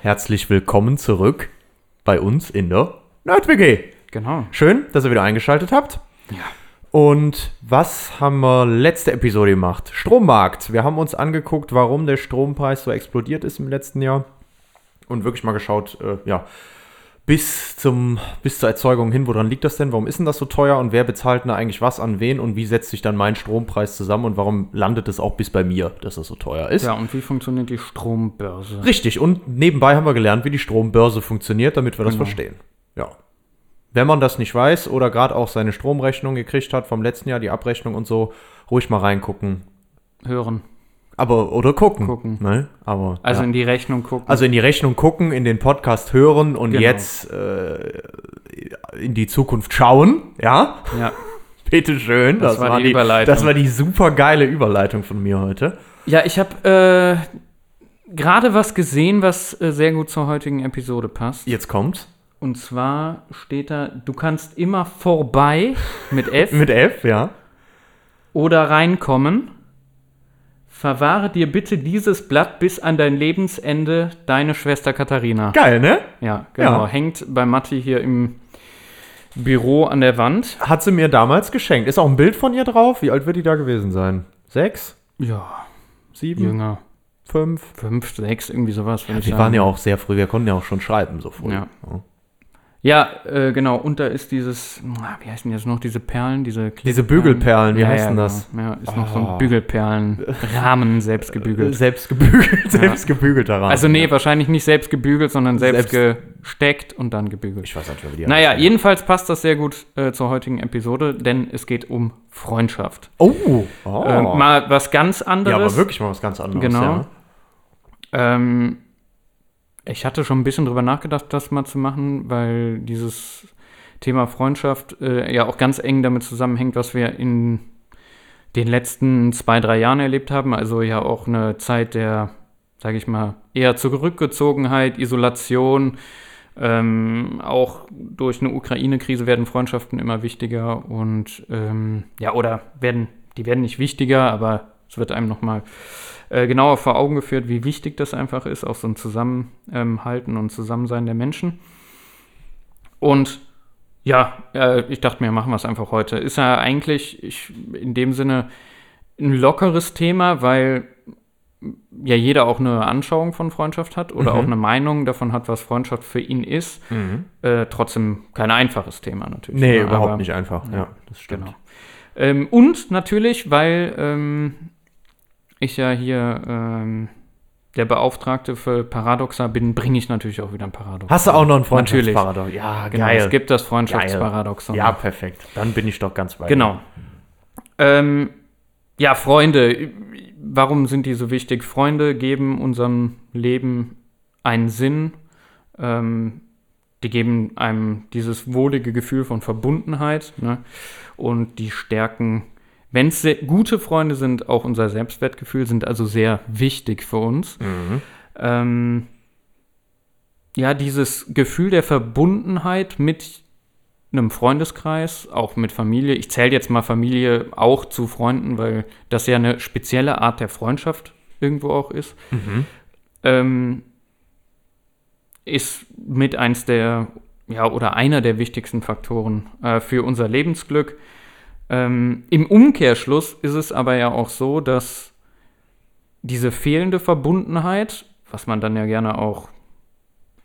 Herzlich willkommen zurück bei uns in der NerdWG. Genau. Schön, dass ihr wieder eingeschaltet habt. Ja. Und was haben wir letzte Episode gemacht? Strommarkt. Wir haben uns angeguckt, warum der Strompreis so explodiert ist im letzten Jahr. Und wirklich mal geschaut, äh, ja, bis, zum, bis zur Erzeugung hin, woran liegt das denn? Warum ist denn das so teuer? Und wer bezahlt denn eigentlich was an wen? Und wie setzt sich dann mein Strompreis zusammen? Und warum landet es auch bis bei mir, dass das so teuer ist? Ja, und wie funktioniert die Strombörse? Richtig, und nebenbei haben wir gelernt, wie die Strombörse funktioniert, damit wir das Genau. verstehen. Ja. Wenn man das nicht weiß oder gerade auch seine Stromrechnung gekriegt hat vom letzten Jahr, die Abrechnung und so, ruhig mal reingucken. Hören. Aber, oder gucken. Gucken. Ne? Aber, Also ja. in die Rechnung gucken. also in die Rechnung gucken, in den Podcast hören und Genau. jetzt äh, in die Zukunft schauen. Ja, ja. bitteschön. Das war die Überleitung. Das war die super geile Überleitung von mir heute. Ja, ich habe äh, gerade was gesehen, was äh, sehr gut zur heutigen Episode passt. Jetzt kommt's. Und zwar steht da, du kannst immer vorbei mit F Mit F, ja. oder reinkommen. Verwahre dir bitte dieses Blatt bis an dein Lebensende, deine Schwester Katharina. Geil, ne? Ja, genau. Ja. Hängt bei Matti hier im Büro an der Wand. Hat sie mir damals geschenkt. Ist auch ein Bild von ihr drauf. Wie alt wird die da gewesen sein? Sechs? Ja, Sieben? jünger. Fünf? Fünf, sechs, irgendwie sowas. ich Wir waren ja auch sehr früh. Wir konnten ja auch schon schreiben so früh. Ja. Ja, äh, genau. Und da ist dieses, ah, wie heißen jetzt noch, diese Perlen, diese Diese Bügelperlen, wie ja, heißen ja, das? Genau. Ja, ist noch so Oh. ein Bügelperlenrahmen selbst gebügelt. Selbst gebügelt. Selbst gebügelter Rahmen. Also nee, Ja. wahrscheinlich nicht selbst gebügelt, sondern selbst, Selbst- gesteckt und dann gebügelt. Ich weiß nicht, mehr, wie die Naja, jedenfalls passt das sehr gut äh, zur heutigen Episode, denn es geht um Freundschaft. Oh. oh. Äh, mal was ganz anderes. ja, aber wirklich mal was ganz anderes. Genau. Ja. Ähm, ich hatte schon ein bisschen drüber nachgedacht, das mal zu machen, weil dieses Thema Freundschaft äh, ja auch ganz eng damit zusammenhängt, was wir in den letzten zwei, drei Jahren erlebt haben. Also ja auch eine Zeit der, sage ich mal, eher Zurückgezogenheit, Isolation. Ähm, auch durch eine Ukraine-Krise werden Freundschaften immer wichtiger und ähm, ja, oder werden, die werden nicht wichtiger, aber es wird einem nochmal äh, genauer vor Augen geführt, wie wichtig das einfach ist, auch so ein Zusammenhalten und Zusammensein der Menschen. Und ja, äh, ich dachte mir, machen wir es einfach heute. Ist ja eigentlich ich, in dem Sinne ein lockeres Thema, weil ja jeder auch eine Anschauung von Freundschaft hat oder Mhm. auch eine Meinung davon hat, was Freundschaft für ihn ist. Äh, trotzdem kein einfaches Thema natürlich. Nee, ne, überhaupt aber- nicht einfach. Ja, das stimmt. Genau. Ähm, und natürlich, weil ähm, ich ja hier ähm, der Beauftragte für Paradoxa bin, bringe ich natürlich auch wieder ein Paradox. Hast du auch noch ein Natürlich. Freundschaftsparadox? Ja, Genau, geil. es gibt das Freundschaftsparadoxon. ja, perfekt. Dann bin ich doch ganz bei dir. Genau. Ähm, ja, Freunde. Warum sind die so wichtig? Freunde geben unserem Leben einen Sinn. Ähm, die geben einem dieses wohlige Gefühl von Verbundenheit. Ne? Und die stärken, wenn es gute Freunde sind, auch unser Selbstwertgefühl, sind also sehr wichtig für uns. Mhm. Ähm, ja, dieses Gefühl der Verbundenheit mit einem Freundeskreis, auch mit Familie. Ich zähle jetzt mal Familie auch zu Freunden, weil das ja eine spezielle Art der Freundschaft irgendwo auch ist. Ähm, ist mit eins der, ja, oder einer der wichtigsten Faktoren äh, für unser Lebensglück. Ähm, Im Umkehrschluss ist es aber ja auch so, dass diese fehlende Verbundenheit, was man dann ja gerne auch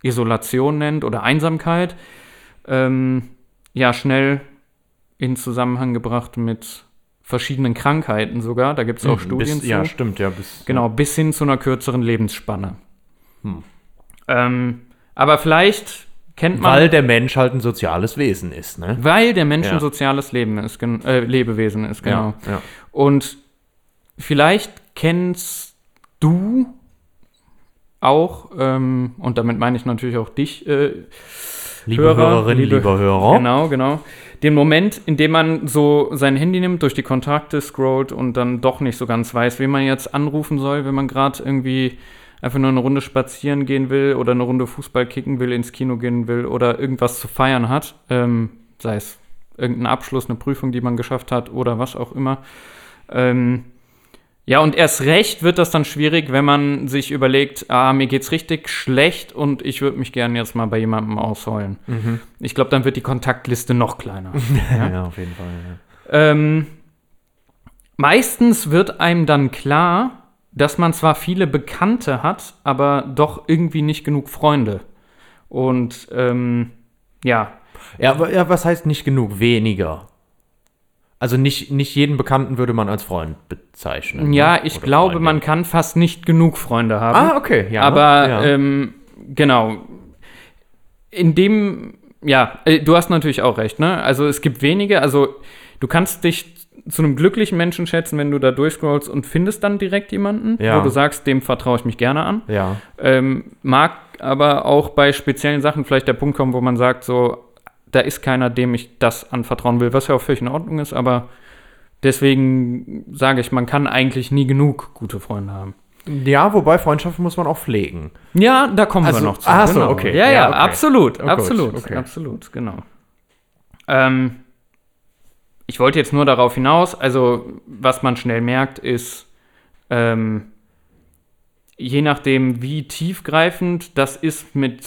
Isolation nennt oder Einsamkeit, ähm, ja schnell in Zusammenhang gebracht mit verschiedenen Krankheiten sogar. Da gibt es auch Studien bis, zu. Ja, stimmt, ja. Bis, Genau, bis hin zu einer kürzeren Lebensspanne. Ähm, aber vielleicht kennt man, Weil der Mensch halt ein soziales Wesen ist, ne? weil der Mensch Ja. ein soziales Leben ist, äh, Lebewesen ist, genau. Ja, ja. Und vielleicht kennst du auch, ähm, und damit meine ich natürlich auch dich, äh, Liebe Hörer, Hörerin, liebe- lieber Hörer. Genau, genau. Den Moment, in dem man so sein Handy nimmt, durch die Kontakte scrollt und dann doch nicht so ganz weiß, wen man jetzt anrufen soll, wenn man gerade irgendwie einfach nur eine Runde spazieren gehen will oder eine Runde Fußball kicken will, ins Kino gehen will oder irgendwas zu feiern hat, ähm, sei es irgendein Abschluss, eine Prüfung, die man geschafft hat oder was auch immer. Ähm, ja, und erst recht wird das dann schwierig, wenn man sich überlegt, ah, mir geht's richtig schlecht und ich würde mich gerne jetzt mal bei jemandem ausheulen. Ich glaube, dann wird die Kontaktliste noch kleiner. Ja, auf jeden Fall. Ja. ähm, meistens wird einem dann klar, dass man zwar viele Bekannte hat, aber doch irgendwie nicht genug Freunde. Und ähm, ja, Ja, aber ja, was heißt nicht genug? Weniger. Also nicht, nicht jeden Bekannten würde man als Freund bezeichnen. ne? ja, ich Oder glaube, Freundin. man kann fast nicht genug Freunde haben. Ah, okay, ja. aber ja. ähm, genau. In dem, ja, äh, du hast natürlich auch recht, ne? Also es gibt wenige, also du kannst dich zu einem glücklichen Menschen schätzen, wenn du da durchscrollst und findest dann direkt jemanden, Ja. wo du sagst, dem vertraue ich mich gerne an. ja. Ähm, mag aber auch bei speziellen Sachen vielleicht der Punkt kommen, wo man sagt, so, da ist keiner, dem ich das anvertrauen will, was ja auch völlig in Ordnung ist, aber deswegen sage ich, man kann eigentlich nie genug gute Freunde haben. Ja, wobei Freundschaften muss man auch pflegen. Ja, da kommen Also- wir noch zu. ach so, genau. okay. Ja, Ja, ja, okay. absolut, Oh absolut, okay. absolut, genau. Ähm, ich wollte jetzt nur darauf hinaus, also was man schnell merkt, ist, ähm, je nachdem, wie tiefgreifend das ist, mit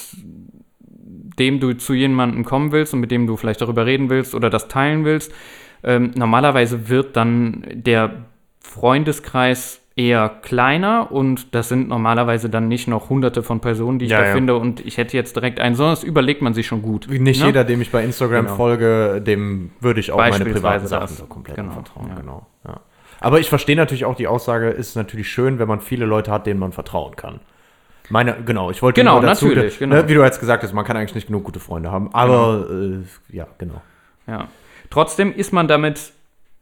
dem du zu jemandem kommen willst und mit dem du vielleicht darüber reden willst oder das teilen willst, ähm, normalerweise wird dann der Freundeskreis eher kleiner und das sind normalerweise dann nicht noch hunderte von Personen, die ich Ja, da ja. finde und ich hätte jetzt direkt einen, sondern das überlegt man sich schon gut. Nicht ne? jeder, dem ich bei Instagram Genau. folge, dem würde ich auch meine privaten Sachen das. so komplett Genau, vertrauen. ja. Genau. Aber ich verstehe natürlich auch die Aussage, ist natürlich schön, wenn man viele Leute hat, denen man vertrauen kann. Meine, genau, ich wollte Genau, nur dazu, natürlich, ne, genau. wie du jetzt gesagt hast, man kann eigentlich nicht genug gute Freunde haben, aber äh, ja, genau. Ja. Trotzdem ist man damit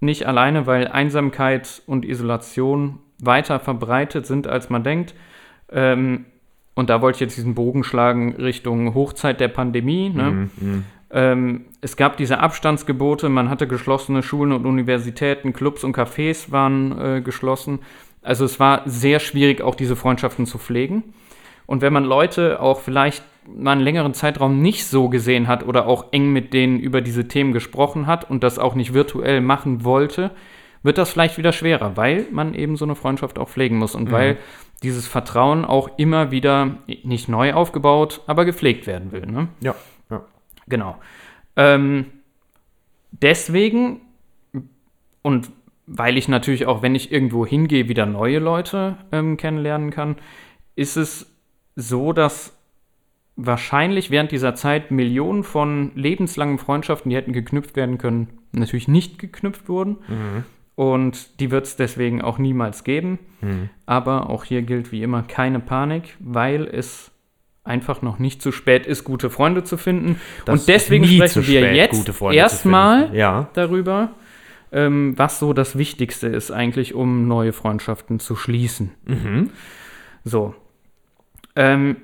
nicht alleine, weil Einsamkeit und Isolation weiter verbreitet sind, als man denkt. Ähm, und da wollte ich jetzt diesen Bogen schlagen Richtung Hochzeit der Pandemie. Ne? Ähm, es gab diese Abstandsgebote, man hatte geschlossene Schulen und Universitäten, Clubs und Cafés waren äh, geschlossen. Also es war sehr schwierig, auch diese Freundschaften zu pflegen. Und wenn man Leute auch vielleicht mal einen längeren Zeitraum nicht so gesehen hat oder auch eng mit denen über diese Themen gesprochen hat und das auch nicht virtuell machen wollte, wird das vielleicht wieder schwerer, weil man eben so eine Freundschaft auch pflegen muss und weil dieses Vertrauen auch immer wieder nicht neu aufgebaut, aber gepflegt werden will. Ne? Ja, ja. Genau. Ähm, deswegen und weil ich natürlich auch, wenn ich irgendwo hingehe, wieder neue Leute ähm, kennenlernen kann, ist es so, dass wahrscheinlich während dieser Zeit Millionen von lebenslangen Freundschaften, die hätten geknüpft werden können, natürlich nicht geknüpft wurden. Und die wird es deswegen auch niemals geben. Aber auch hier gilt wie immer keine Panik, weil es einfach noch nicht zu spät ist, gute Freunde zu finden. Das Und deswegen sprechen wir jetzt erstmal. Ja. darüber, ähm, was so das Wichtigste ist eigentlich, um neue Freundschaften zu schließen. Mhm. So. Ähm,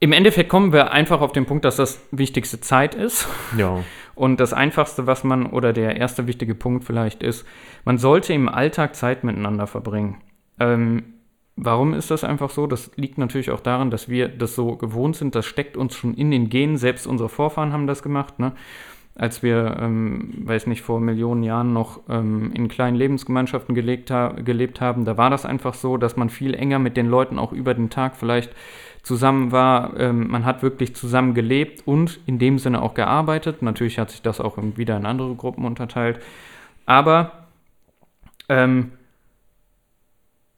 Im Endeffekt kommen wir einfach auf den Punkt, dass das wichtigste Zeit ist. Ja. Und das Einfachste, was man, oder der erste wichtige Punkt vielleicht ist, man sollte im Alltag Zeit miteinander verbringen. Ähm, warum ist das einfach so? Das liegt natürlich auch daran, dass wir das so gewohnt sind. Das steckt uns schon in den Genen. Selbst unsere Vorfahren haben das gemacht. Ne? Als wir, ähm, weiß nicht, vor Millionen Jahren noch ähm, in kleinen Lebensgemeinschaften gelegt ha gelebt haben, da war das einfach so, dass man viel enger mit den Leuten auch über den Tag vielleicht zusammen war. Ähm, man hat wirklich zusammen gelebt und in dem Sinne auch gearbeitet. Natürlich hat sich das auch wieder in andere Gruppen unterteilt. Aber ähm,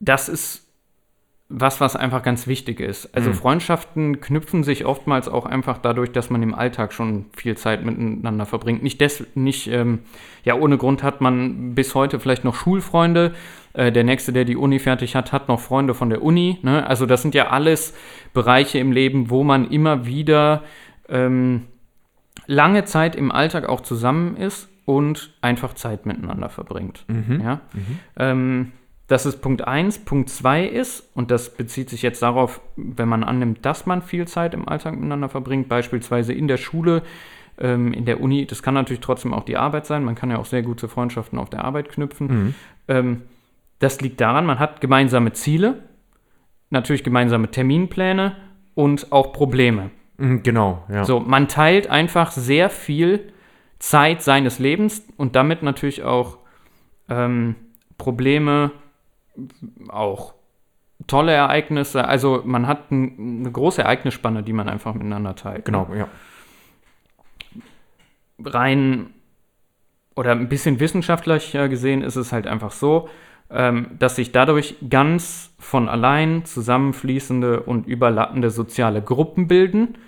das ist was, was einfach ganz wichtig ist. Also Mhm. Freundschaften knüpfen sich oftmals auch einfach dadurch, dass man im Alltag schon viel Zeit miteinander verbringt. Nicht, des, nicht ähm, ja, ohne Grund hat man bis heute vielleicht noch Schulfreunde. Äh, der Nächste, der die Uni fertig hat, hat noch Freunde von der Uni. Ne? Also das sind ja alles Bereiche im Leben, wo man immer wieder ähm, lange Zeit im Alltag auch zusammen ist und einfach Zeit miteinander verbringt. Mhm. Ja? Ähm, Das ist Punkt 1. Punkt 2 ist, und das bezieht sich jetzt darauf, wenn man annimmt, dass man viel Zeit im Alltag miteinander verbringt, beispielsweise in der Schule, ähm, in der Uni, das kann natürlich trotzdem auch die Arbeit sein, man kann ja auch sehr gute Freundschaften auf der Arbeit knüpfen. Mhm. Ähm, das liegt daran, man hat gemeinsame Ziele, natürlich gemeinsame Terminpläne und auch Probleme. Mhm, Genau, ja. So, man teilt einfach sehr viel Zeit seines Lebens und damit natürlich auch ähm, Probleme, auch tolle Ereignisse. Also man hat ein, eine große Ereignisspanne, die man einfach miteinander teilt. Genau, ja. Rein oder ein bisschen wissenschaftlicher gesehen ist es halt einfach so, ähm, dass sich dadurch ganz von allein zusammenfließende und überlappende soziale Gruppen bilden,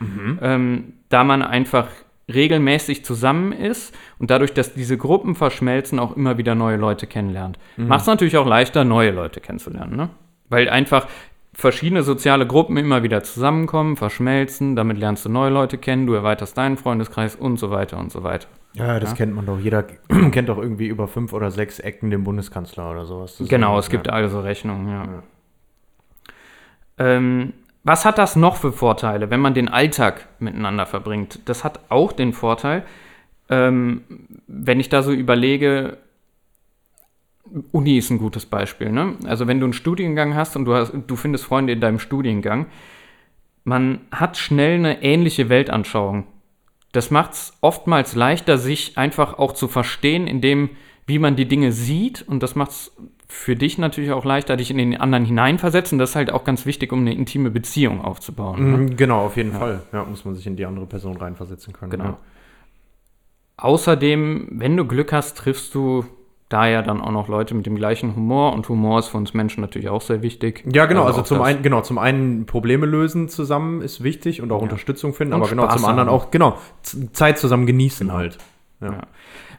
ähm, da man einfach regelmäßig zusammen ist und dadurch, dass diese Gruppen verschmelzen, auch immer wieder neue Leute kennenlernt. Macht es natürlich auch leichter, neue Leute kennenzulernen, ne? Weil einfach verschiedene soziale Gruppen immer wieder zusammenkommen, verschmelzen, damit lernst du neue Leute kennen, du erweiterst deinen Freundeskreis und so weiter und so weiter. Ja, das Ja. kennt man doch. Jeder kennt doch irgendwie über fünf oder sechs Ecken den Bundeskanzler oder sowas. Das Genau, es gibt ja. also Rechnungen, ja. Ähm, was hat das noch für Vorteile, wenn man den Alltag miteinander verbringt? Das hat auch den Vorteil, ähm, wenn ich da so überlege, Uni ist ein gutes Beispiel. Ne? Also wenn du einen Studiengang hast und du, hast, du findest Freunde in deinem Studiengang, man hat schnell eine ähnliche Weltanschauung. Das macht es oftmals leichter, sich einfach auch zu verstehen, in dem, wie man die Dinge sieht. Und das macht es für dich natürlich auch leichter, dich in den anderen hineinversetzen. Das ist halt auch ganz wichtig, um eine intime Beziehung aufzubauen. Ne? Mhm, Genau, auf jeden Fall. Ja, muss man sich in die andere Person reinversetzen können. Genau. Ja. Außerdem, wenn du Glück hast, triffst du da ja dann auch noch Leute mit dem gleichen Humor. Und Humor ist für uns Menschen natürlich auch sehr wichtig. Ja, genau. Also auch zum einen, genau, zum einen Probleme lösen zusammen ist wichtig und auch Unterstützung finden, Und aber genau Spaß zum anderen auch, genau, Zeit zusammen genießen halt. Ja.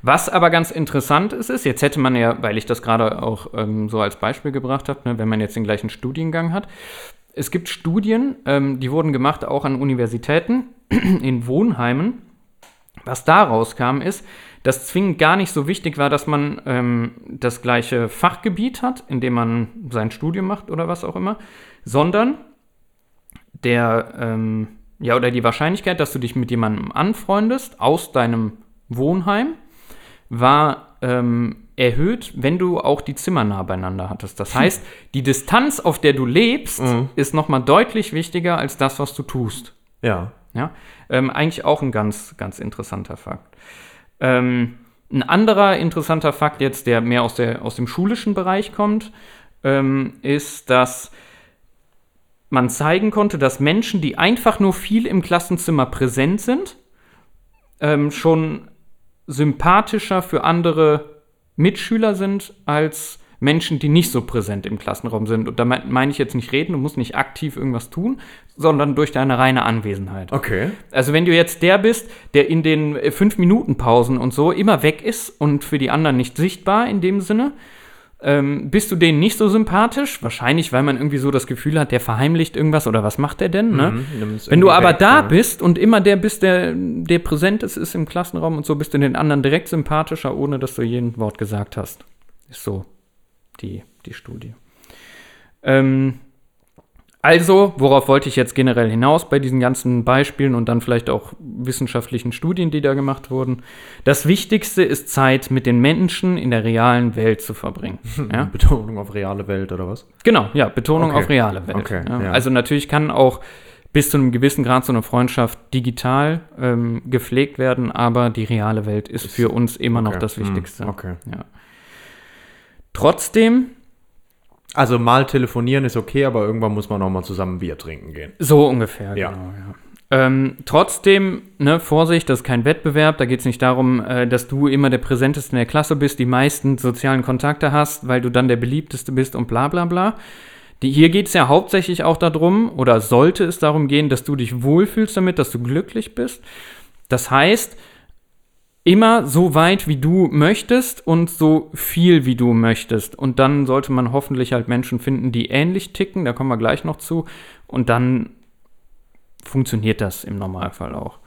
Was aber ganz interessant ist, ist, jetzt hätte man ja, weil ich das gerade auch ähm, so als Beispiel gebracht habe, ne, wenn man jetzt den gleichen Studiengang hat, es gibt Studien, ähm, die wurden gemacht auch an Universitäten, in Wohnheimen. Was da rauskam, ist, dass zwingend gar nicht so wichtig war, dass man ähm, das gleiche Fachgebiet hat, in dem man sein Studium macht oder was auch immer, sondern der, ähm, ja, oder die Wahrscheinlichkeit, dass du dich mit jemandem anfreundest aus deinem Wohnheim, war ähm, erhöht, wenn du auch die Zimmer nah beieinander hattest. Das heißt, die Distanz, auf der du lebst, Mhm. ist nochmal deutlich wichtiger als das, was du tust. Ja. Ja, ähm, eigentlich auch ein ganz, ganz interessanter Fakt. Ähm, ein anderer interessanter Fakt jetzt, der mehr aus, der, aus dem schulischen Bereich kommt, ähm, ist, dass man zeigen konnte, dass Menschen, die einfach nur viel im Klassenzimmer präsent sind, ähm, schon sympathischer für andere Mitschüler sind als Menschen, die nicht so präsent im Klassenraum sind. Und damit meine ich jetzt nicht reden, du musst nicht aktiv irgendwas tun, sondern durch deine reine Anwesenheit. Okay. Also wenn du jetzt der bist, der in den äh, fünf Minuten Pausen und so immer weg ist und für die anderen nicht sichtbar in dem Sinne, ähm, bist du denen nicht so sympathisch? Wahrscheinlich, weil man irgendwie so das Gefühl hat, der verheimlicht irgendwas oder was macht der denn? Ne? Mhm, Wenn du aber weg, da ja. bist und immer der bist, der, der präsent ist, ist im Klassenraum und so, bist du den anderen direkt sympathischer, ohne dass du jeden Wort gesagt hast. Ist so die, die Studie. Ähm, also, worauf wollte ich jetzt generell hinaus bei diesen ganzen Beispielen und dann vielleicht auch wissenschaftlichen Studien, die da gemacht wurden? Das Wichtigste ist Zeit mit den Menschen in der realen Welt zu verbringen. Ja? Betonung auf reale Welt oder was? Genau, ja, Betonung Okay. auf reale Welt. Okay, ja. ja. Also natürlich kann auch bis zu einem gewissen Grad so eine Freundschaft digital ähm, gepflegt werden, aber die reale Welt ist, für uns immer noch Okay. das Hm, Wichtigste. Okay. Ja. Trotzdem, Also mal telefonieren ist okay, aber irgendwann muss man auch mal zusammen Bier trinken gehen. so ungefähr, Ja. genau, ja. Ähm, trotzdem, ne, Vorsicht, das ist kein Wettbewerb. Da geht es nicht darum, äh, dass du immer der Präsenteste in der Klasse bist, die meisten sozialen Kontakte hast, weil du dann der Beliebteste bist und bla bla bla. Die, hier geht es ja hauptsächlich auch darum, oder sollte es darum gehen, dass du dich wohlfühlst damit, dass du glücklich bist. Das heißt, immer so weit, wie du möchtest und so viel, wie du möchtest. Und dann sollte man hoffentlich halt Menschen finden, die ähnlich ticken, da kommen wir gleich noch zu. Und dann funktioniert das im Normalfall auch.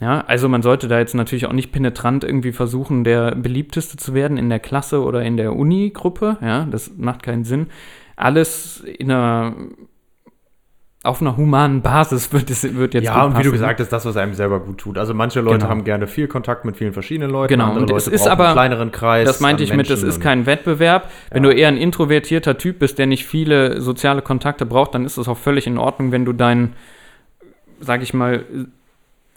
Ja, also man sollte da jetzt natürlich auch nicht penetrant irgendwie versuchen, der beliebteste zu werden in der Klasse oder in der Uni-Gruppe. Ja, das macht keinen Sinn. Alles in einer auf einer humanen Basis wird, es, wird jetzt Ja, und wie du gesagt hast, das, was einem selber gut tut. Also manche Leute Genau. haben gerne viel Kontakt mit vielen verschiedenen Leuten, Genau, andere und Leute es ist aber- einen kleineren Kreis. Das meinte ich mit, das Menschen ist kein Wettbewerb. Wenn Ja. du eher ein introvertierter Typ bist, der nicht viele soziale Kontakte braucht, dann ist es auch völlig in Ordnung, wenn du deinen, sag ich mal,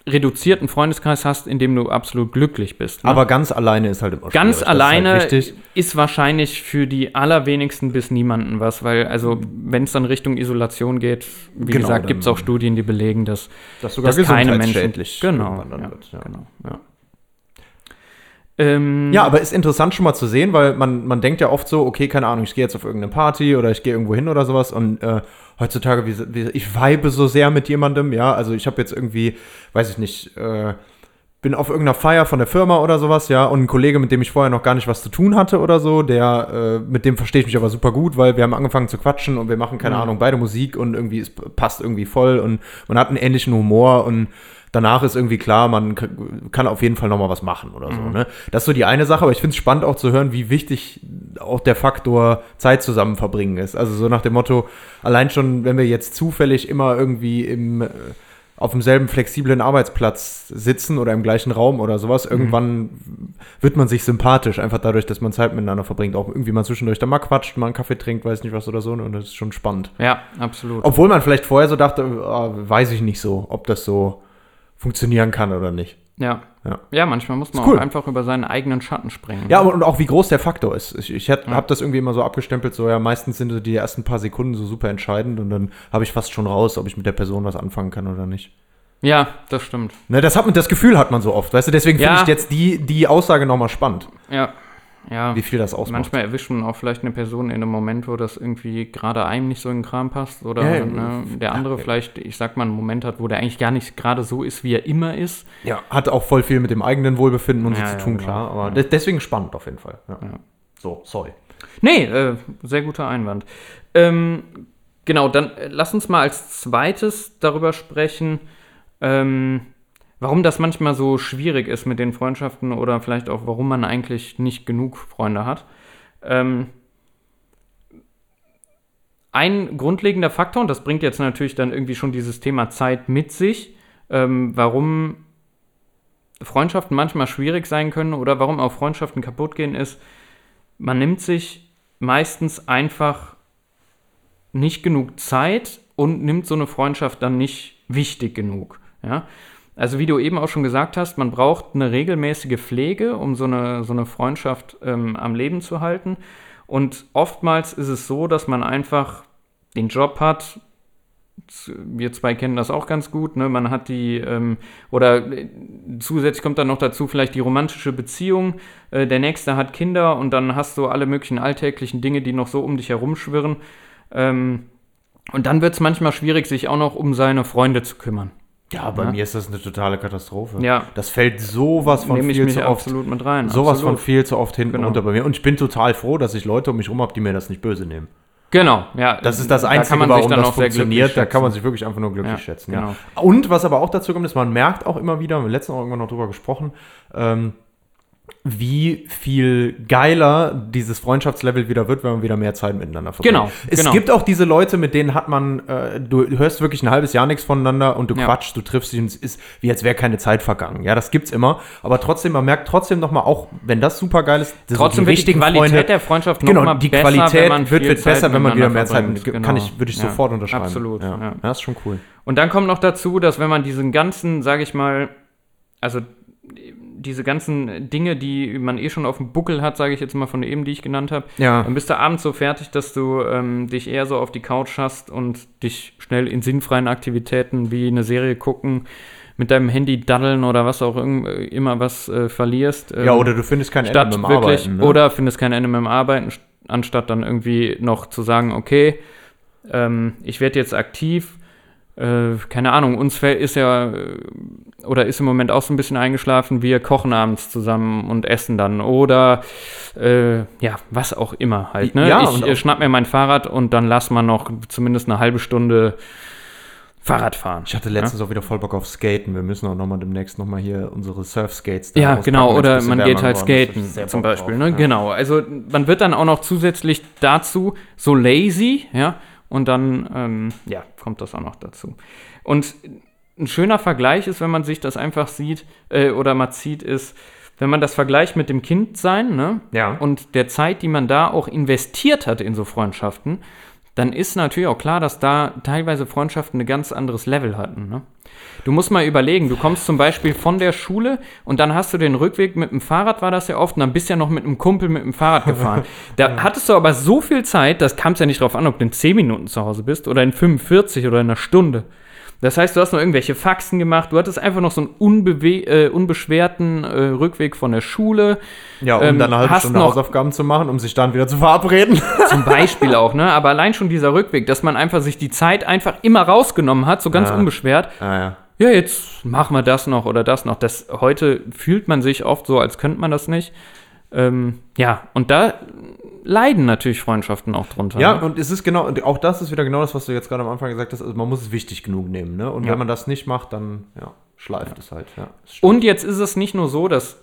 reduzierten Freundeskreis hast, in dem du absolut glücklich bist. ne? Aber ganz alleine ist halt immer Ganz schwierig. Ist alleine Halt wichtig. ist wahrscheinlich für die allerwenigsten bis niemanden was, weil, also, wenn es dann Richtung Isolation geht, wie Genau, gesagt, gibt es auch Studien, die belegen, dass, Das sogar dass keine Menschen. Genau. Ja, wird, ja. genau. Ja. Ähm, Ja, aber ist interessant schon mal zu sehen, weil man, man denkt ja oft so, okay, keine Ahnung, ich gehe jetzt auf irgendeine Party oder ich gehe irgendwo hin oder sowas und äh, heutzutage, wie, wie, ich vibe so sehr mit jemandem, ja, also ich habe jetzt irgendwie, weiß ich nicht, äh, bin auf irgendeiner Feier von der Firma oder sowas, ja, und ein Kollege, mit dem ich vorher noch gar nicht was zu tun hatte oder so, der, äh, mit dem verstehe ich mich aber super gut, weil wir haben angefangen zu quatschen und wir machen, keine Mhm. Ahnung, beide Musik und irgendwie, es passt irgendwie voll und man hat einen ähnlichen Humor und danach ist irgendwie klar, man kann auf jeden Fall noch mal was machen oder so. Ne? Das ist so die eine Sache, aber ich finde es spannend auch zu hören, wie wichtig auch der Faktor Zeit zusammen verbringen ist. Also so nach dem Motto, allein schon, wenn wir jetzt zufällig immer irgendwie im, äh, auf demselben flexiblen Arbeitsplatz sitzen oder im gleichen Raum oder sowas, irgendwann wird man sich sympathisch, einfach dadurch, dass man Zeit miteinander verbringt. Auch irgendwie mal zwischendurch da mal quatscht, mal einen Kaffee trinkt, weiß nicht was oder so. ne? Und das ist schon spannend. ja, absolut. Obwohl man vielleicht vorher so dachte, ah, weiß ich nicht so, ob das so funktionieren kann oder nicht. Ja. Ja. ja. manchmal muss man cool. auch einfach über seinen eigenen Schatten springen. Ja, und und auch wie groß der Faktor ist. Ich, ich Ja. habe das irgendwie immer so abgestempelt, so ja, meistens sind so die ersten paar Sekunden so super entscheidend und dann habe ich fast schon raus, ob ich mit der Person was anfangen kann oder nicht. ja, das stimmt. Ne, das, hat man, das Gefühl hat man so oft, weißt du? Deswegen finde Ja. ich jetzt die, die Aussage nochmal spannend, Ja. Ja. wie viel das ausmacht. Manchmal erwischt man auch vielleicht eine Person in einem Moment, wo das irgendwie gerade einem nicht so in den Kram passt oder Ja, ja. ne, der andere vielleicht, ich sag mal, einen Moment hat, wo der eigentlich gar nicht gerade so ist, wie er immer ist. Ja, hat auch voll viel mit dem eigenen Wohlbefinden und so Ja, zu ja, tun, genau. klar. Aber Ja. de- deswegen spannend auf jeden Fall. Ja. Ja. So, sorry. Nee, äh, sehr guter Einwand. Ähm, genau, dann äh, lass uns mal als zweites darüber sprechen, ähm, warum das manchmal so schwierig ist mit den Freundschaften oder vielleicht auch, warum man eigentlich nicht genug Freunde hat. Ähm, ein grundlegender Faktor, und das bringt jetzt natürlich dann irgendwie schon dieses Thema Zeit mit sich, ähm, warum Freundschaften manchmal schwierig sein können oder warum auch Freundschaften kaputt gehen, ist, man nimmt sich meistens einfach nicht genug Zeit und nimmt so eine Freundschaft dann nicht wichtig genug. Ja? Also wie du eben auch schon gesagt hast, man braucht eine regelmäßige Pflege, um so eine, so eine Freundschaft ähm, am Leben zu halten. Und oftmals ist es so, dass man einfach den Job hat, wir zwei kennen das auch ganz gut, ne? man hat die, ähm, oder äh, zusätzlich kommt dann noch dazu vielleicht die romantische Beziehung, äh, der Nächste hat Kinder und dann hast du alle möglichen alltäglichen Dinge, die noch so um dich herumschwirren. Ähm, und dann wird es manchmal schwierig, sich auch noch um seine Freunde zu kümmern. Ja, bei Ja. mir ist das eine totale Katastrophe. Ja. Das fällt sowas von Nehme viel zu oft. absolut mit rein. Sowas absolut. von viel zu oft hinten Genau. runter bei mir. Und ich bin total froh, dass ich Leute um mich rum habe, die mir das nicht böse nehmen. Genau, ja. Das ist das da Einzige, sich warum dann das funktioniert. Da kann man sich wirklich einfach nur glücklich Ja, schätzen. genau. Ja. Und was aber auch dazu kommt, ist, man merkt auch immer wieder, wir haben letztens auch irgendwann noch drüber gesprochen, ähm, wie viel geiler dieses Freundschaftslevel wieder wird, wenn man wieder mehr Zeit miteinander verbringt. Genau, Es genau. gibt auch diese Leute, mit denen hat man, äh, du hörst wirklich ein halbes Jahr nichts voneinander und du Ja. quatschst, du triffst dich und es ist, wie als wäre keine Zeit vergangen. Ja, das gibt's immer. Aber trotzdem, man merkt trotzdem nochmal, auch wenn das super geil ist, so Trotzdem wird die Qualität der Freundschaft noch Genau, mal die besser, Qualität wird, wird Zeit besser, wenn man wieder mehr Zeit mit, kann Genau. ich, würde ich Ja, sofort unterschreiben. absolut, Ja. ja. das ist schon cool. Und dann kommt noch dazu, dass wenn man diesen ganzen, sage ich mal, also diese ganzen Dinge, die man eh schon auf dem Buckel hat, sage ich jetzt mal von eben, die ich genannt habe, Ja. dann bist du abends so fertig, dass du ähm, dich eher so auf die Couch hast und dich schnell in sinnfreien Aktivitäten wie eine Serie gucken, mit deinem Handy daddeln oder was auch irgend- immer was äh, verlierst. Ja, ähm, oder du findest kein Ende mit dem wirklich, Arbeiten. Ne? oder findest kein Ende mit dem Arbeiten, st- anstatt dann irgendwie noch zu sagen, okay, ähm, ich werde jetzt aktiv. Äh, keine Ahnung, uns ist ja äh, oder ist im Moment auch so ein bisschen eingeschlafen. Wir kochen abends zusammen und essen dann oder äh, ja, was auch immer halt. Ne? Ja, ich äh, schnapp mir mein Fahrrad und dann lass mal noch zumindest eine halbe Stunde Fahrradfahren. Ich hatte letztens auch wieder voll Bock auf Skaten. Wir müssen auch nochmal demnächst nochmal hier unsere Surf-Skates Ja, auspacken, genau, oder man geht halt skaten zum Beispiel. drauf, Ne? ja. Genau, also man wird dann auch noch zusätzlich dazu so lazy, ja, und dann, ähm, ja, kommt das auch noch dazu. Und ein schöner Vergleich ist, wenn man sich das einfach sieht äh, oder mal zieht, ist, wenn man das vergleicht mit dem Kindsein, ne? Ja. Und der Zeit, die man da auch investiert hat in so Freundschaften, dann ist natürlich auch klar, dass da teilweise Freundschaften ein ganz anderes Level hatten. Ne? Du musst mal überlegen, du kommst zum Beispiel von der Schule und dann hast du den Rückweg mit dem Fahrrad, war das ja oft, und dann bist du ja noch mit einem Kumpel mit dem Fahrrad gefahren. Da hattest du aber so viel Zeit, das kam es ja nicht drauf an, ob du in 10 Minuten zu Hause bist oder in 45 oder in einer Stunde. Das heißt, du hast noch irgendwelche Faxen gemacht, du hattest einfach noch so einen unbewe äh, unbeschwerten äh, Rückweg von der Schule. Ja, um Ähm, dann eine halbe Stunde noch- Hausaufgaben zu machen, um sich dann wieder zu verabreden. Zum Beispiel auch, ne? Aber allein schon dieser Rückweg, dass man einfach sich die Zeit einfach immer rausgenommen hat, so ganz Ja. unbeschwert. ah, ja. Ja, jetzt machen wir das noch oder das noch. Das, heute fühlt man sich oft so, als könnte man das nicht. Ähm, ja, und da leiden natürlich Freundschaften auch drunter. Ja, ne? und es ist genau, und auch das ist wieder genau das, was du jetzt gerade am Anfang gesagt hast. Also man muss es wichtig genug nehmen, ne? Und Ja. wenn man das nicht macht, dann ja, schleift es halt. Ja. Und jetzt ist es nicht nur so, dass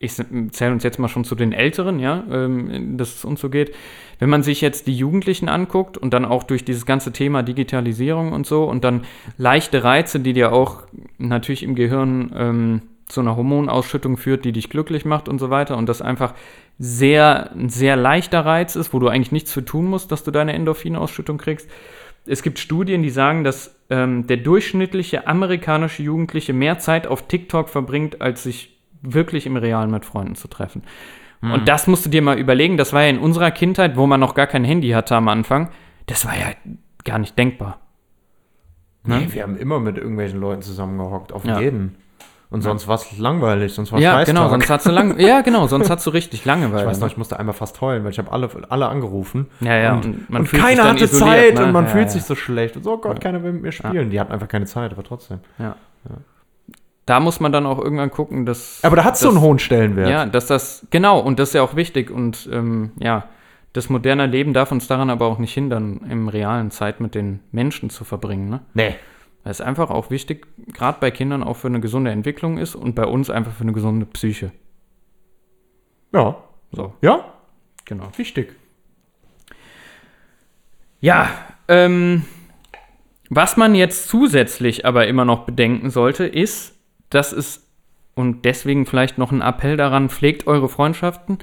ich zähle uns jetzt mal schon zu den Älteren, ja, ähm, dass es uns so geht. Wenn man sich jetzt die Jugendlichen anguckt und dann auch durch dieses ganze Thema Digitalisierung und so und dann leichte Reize, die dir auch natürlich im Gehirn ähm, zu einer Hormonausschüttung führt, die dich glücklich macht und so weiter und das einfach sehr, ein sehr leichter Reiz ist, wo du eigentlich nichts für tun musst, dass du deine Endorphinausschüttung kriegst. Es gibt Studien, die sagen, dass ähm, der durchschnittliche amerikanische Jugendliche mehr Zeit auf TikTok verbringt, als sich wirklich im Realen mit Freunden zu treffen. Und das musst du dir mal überlegen. Das war ja in unserer Kindheit, wo man noch gar kein Handy hatte am Anfang. Das war ja gar nicht denkbar. Ne? Nee, wir haben immer mit irgendwelchen Leuten zusammengehockt, auf Ja. jeden. Und sonst war es langweilig, sonst war es Ja, Scheißtag. genau, sonst hast du lang, ja, genau, sonst hast du richtig Langeweile. Ich weiß noch, ich musste einmal fast heulen, weil ich habe alle, alle angerufen. Ja, ja, Und, und man und fühlt sich keiner dann hatte isoliert, Zeit ne? und man Ja, fühlt ja. sich so schlecht. Und so, oh Gott, keiner will mit mir spielen. Die hatten einfach keine Zeit, aber trotzdem. ja. Da muss man dann auch irgendwann gucken, dass. Aber da hat es so einen hohen Stellenwert. Ja, dass das, genau, und das ist ja auch wichtig. Und ähm, ja, das moderne Leben darf uns daran aber auch nicht hindern, im realen Zeit mit den Menschen zu verbringen. Ne? Nee. Das ist einfach auch wichtig, gerade bei Kindern auch für eine gesunde Entwicklung ist und bei uns einfach für eine gesunde Psyche. Ja. So, Ja, genau. wichtig. Ja, ähm, was man jetzt zusätzlich aber immer noch bedenken sollte, ist, dass es, und deswegen vielleicht noch ein Appell daran, pflegt eure Freundschaften.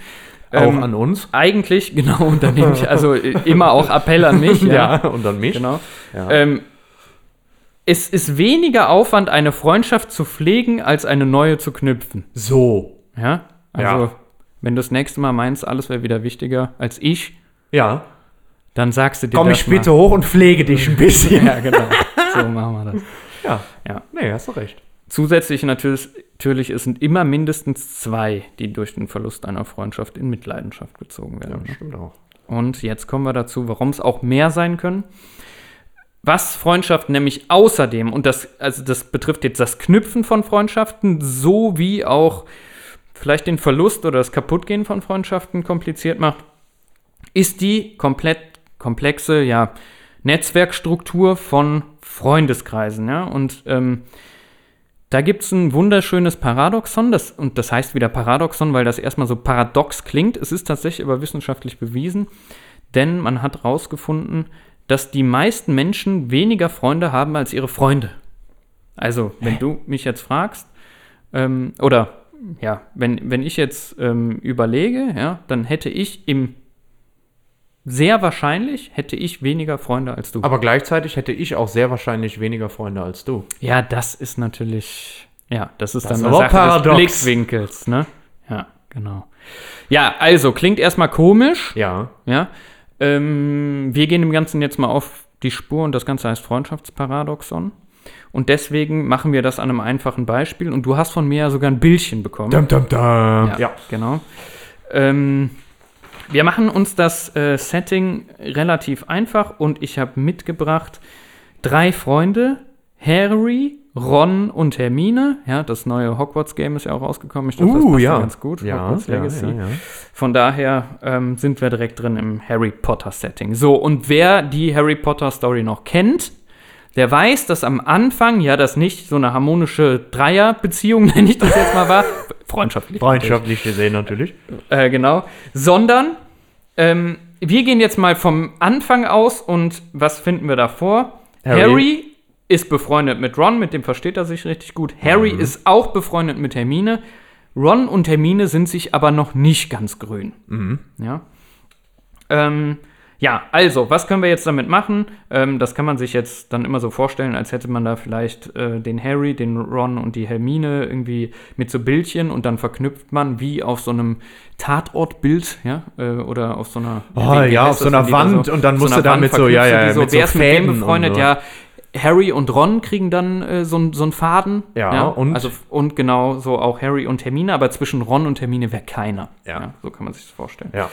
Auch Ähm, an uns. Eigentlich, genau, und dann nehme ich also äh, immer auch Appell an mich. Ja, ja. und an mich. Genau. Ja. Ähm, es ist weniger Aufwand, eine Freundschaft zu pflegen, als eine neue zu knüpfen. So. Ja? Also, Ja. wenn du das nächste Mal meinst, alles wäre wieder wichtiger als ich, Ja. dann sagst du dir Komm ich bitte hoch und pflege dich ein bisschen. Ja, genau. So machen wir das. Ja. Ja. Nee, hast du recht. Zusätzlich natürlich, natürlich, es sind immer mindestens zwei, die durch den Verlust einer Freundschaft in Mitleidenschaft gezogen Ja, werden. ne? stimmt auch. Und jetzt kommen wir dazu, warum es auch mehr sein können. Was Freundschaften nämlich außerdem, und das, also das betrifft jetzt das Knüpfen von Freundschaften, sowie auch vielleicht den Verlust oder das Kaputtgehen von Freundschaften kompliziert macht, ist die komplett komplexe ja, Netzwerkstruktur von Freundeskreisen. Ja? Und ähm, da gibt es ein wunderschönes Paradoxon, das, und das heißt wieder Paradoxon, weil das erstmal so paradox klingt. Es ist tatsächlich aber wissenschaftlich bewiesen, denn man hat herausgefunden, dass die meisten Menschen weniger Freunde haben als ihre Freunde. Also, wenn du mich jetzt fragst, ähm, oder ja, wenn, wenn ich jetzt ähm, überlege, ja, dann hätte ich im sehr wahrscheinlich hätte ich weniger Freunde als du. Aber gleichzeitig hätte ich auch sehr wahrscheinlich weniger Freunde als du. Ja, das ist natürlich, ja, das ist Das dann ist eine Sache paradox. des Blickwinkels, ne? Ja, genau. Ja, also klingt erstmal komisch, Ja. ja. Ähm, wir gehen dem Ganzen jetzt mal auf die Spur und das Ganze heißt Freundschaftsparadoxon. Und deswegen machen wir das an einem einfachen Beispiel. Und du hast von mir ja sogar ein Bildchen bekommen. Dum, dum, dum. Ja, Ja. genau. Ähm, wir machen uns das äh, Setting relativ einfach und ich habe mitgebracht drei Freunde, Harry, Ron und Hermine. Ja, das neue Hogwarts-Game ist ja auch rausgekommen. Ich glaube, das Uh, passt ja. ganz gut. Ja, Hogwarts Legacy. ja, ja. Von daher ähm, sind wir direkt drin im Harry Potter-Setting. So, und wer die Harry Potter-Story noch kennt, der weiß, dass am Anfang ja das nicht so eine harmonische Dreierbeziehung, nenne ich das jetzt mal war, freundschaftlich. Freundschaftlich gesehen natürlich. Äh, genau. Sondern ähm, wir gehen jetzt mal vom Anfang aus und was finden wir davor? Harry. Harry, ist befreundet mit Ron, mit dem versteht er sich richtig gut. Harry Mhm. ist auch befreundet mit Hermine. Ron und Hermine sind sich aber noch nicht ganz grün. Mhm. Ja. Ähm, ja, also, was können wir jetzt damit machen? Ähm, das kann man sich jetzt dann immer so vorstellen, als hätte man da vielleicht äh, den Harry, den Ron und die Hermine irgendwie mit so Bildchen und dann verknüpft man wie auf so einem Tatortbild, ja, äh, oder auf so einer Oh, ja, auf so einer Wand und dann musst du damit so, ja, ja, so, mit so wer ist mit wem befreundet? so. Ja, Harry und Ron kriegen dann äh, so, so einen Faden. Ja, und? Also, und genau so auch Harry und Hermine, aber zwischen Ron und Hermine wäre keiner. Ja. So kann man sich das vorstellen. Ja.